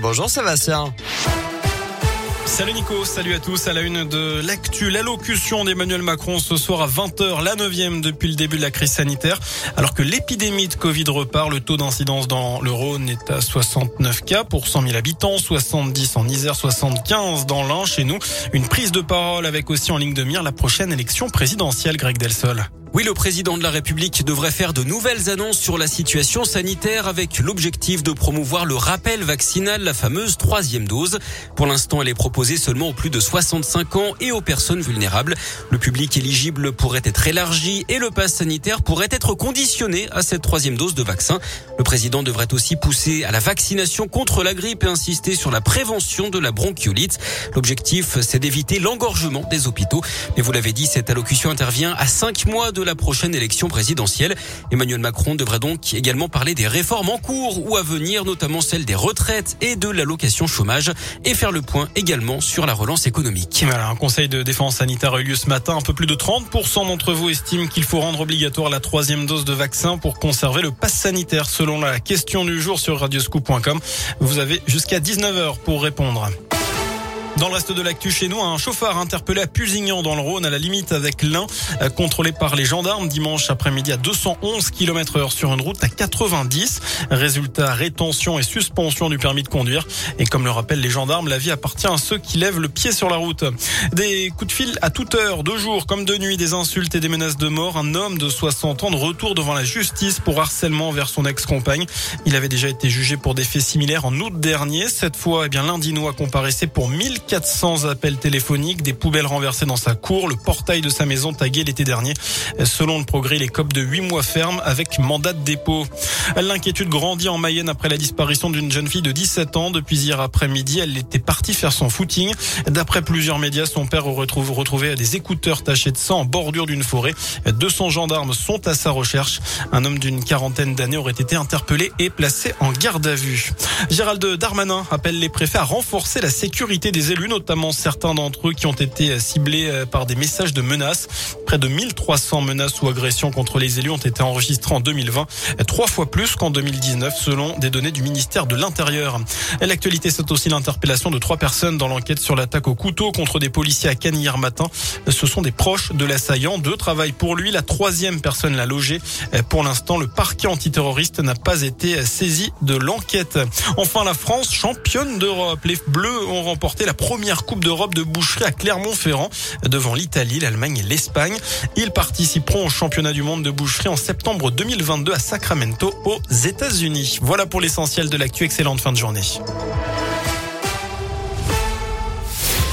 Bonjour Sébastien. Salut Nico, salut à tous. À la une de l'actu, l'allocution d'Emmanuel Macron ce soir à 20h, la neuvième depuis le début de la crise sanitaire. Alors que l'épidémie de Covid repart, le taux d'incidence dans le Rhône est à 69 cas pour 100 000 habitants, 70 en Isère, 75 dans l'Ain. Chez nous, une prise de parole avec aussi en ligne de mire la prochaine élection présidentielle, Greg Delsol. Oui, le président de la République devrait faire de nouvelles annonces sur la situation sanitaire avec l'objectif de promouvoir le rappel vaccinal, la fameuse troisième dose. Pour l'instant, elle est proposée seulement aux plus de 65 ans et aux personnes vulnérables. Le public éligible pourrait être élargi et le pass sanitaire pourrait être conditionné à cette troisième dose de vaccin. Le président devrait aussi pousser à la vaccination contre la grippe et insister sur la prévention de la bronchiolite. L'objectif, c'est d'éviter l'engorgement des hôpitaux. Mais vous l'avez dit, cette allocution intervient à cinq mois de la prochaine élection présidentielle. Emmanuel Macron devrait donc également parler des réformes en cours ou à venir, notamment celle des retraites et de l'allocation chômage, et faire le point également sur la relance économique. Voilà, un conseil de défense sanitaire a eu lieu ce matin. Un peu plus de 30% d'entre vous estiment qu'il faut rendre obligatoire la troisième dose de vaccin pour conserver le pass sanitaire. Selon la question du jour sur radioscoop.com, vous avez jusqu'à 19h pour répondre. Dans le reste de l'actu chez nous, un chauffard interpellé à Pusignan dans le Rhône à la limite avec l'Ain, euh, contrôlé par les gendarmes dimanche après-midi à 211 km heure sur une route à 90. Résultat, rétention et suspension du permis de conduire. Et comme le rappellent les gendarmes, la vie appartient à ceux qui lèvent le pied sur la route. Des coups de fil à toute heure, de jour comme de nuit, des insultes et des menaces de mort. Un homme de 60 ans de retour devant la justice pour harcèlement vers son ex-compagne. Il avait déjà été jugé pour des faits similaires en août dernier. Cette fois, eh bien, l'Indinois comparaissait pour 1000 400 appels téléphoniques, des poubelles renversées dans sa cour, le portail de sa maison tagué l'été dernier. Selon le progrès, les copes de 8 mois ferme avec mandat de dépôt. L'inquiétude grandit en Mayenne après la disparition d'une jeune fille de 17 ans. Depuis hier après-midi, elle était partie faire son footing. D'après plusieurs médias, son père aurait retrouvé des écouteurs tachés de sang en bordure d'une forêt. 200 gendarmes sont à sa recherche. Un homme d'une quarantaine d'années aurait été interpellé et placé en garde à vue. Gérald Darmanin appelle les préfets à renforcer la sécurité des élus, notamment certains d'entre eux qui ont été ciblés euh, par des messages de menaces. Près de 1300 menaces ou agressions contre les élus ont été enregistrées en 2020, trois fois plus qu'en 2019 selon des données du ministère de l'Intérieur. L'actualité, c'est aussi l'interpellation de trois personnes dans l'enquête sur l'attaque au couteau contre des policiers à Cannes hier matin. Ce sont des proches de l'assaillant. Deux travaillent pour lui. La troisième personne l'a logé. Pour l'instant, le parquet antiterroriste n'a pas été saisi de l'enquête. Enfin, la France, championne d'Europe. Les Bleus ont remporté la première Coupe d'Europe de boucherie à Clermont-Ferrand devant l'Italie, l'Allemagne et l'Espagne. Ils participeront au championnat du monde de boucherie en septembre 2022 à Sacramento aux États-Unis. Voilà pour l'essentiel de l'actu. Excellente fin de journée.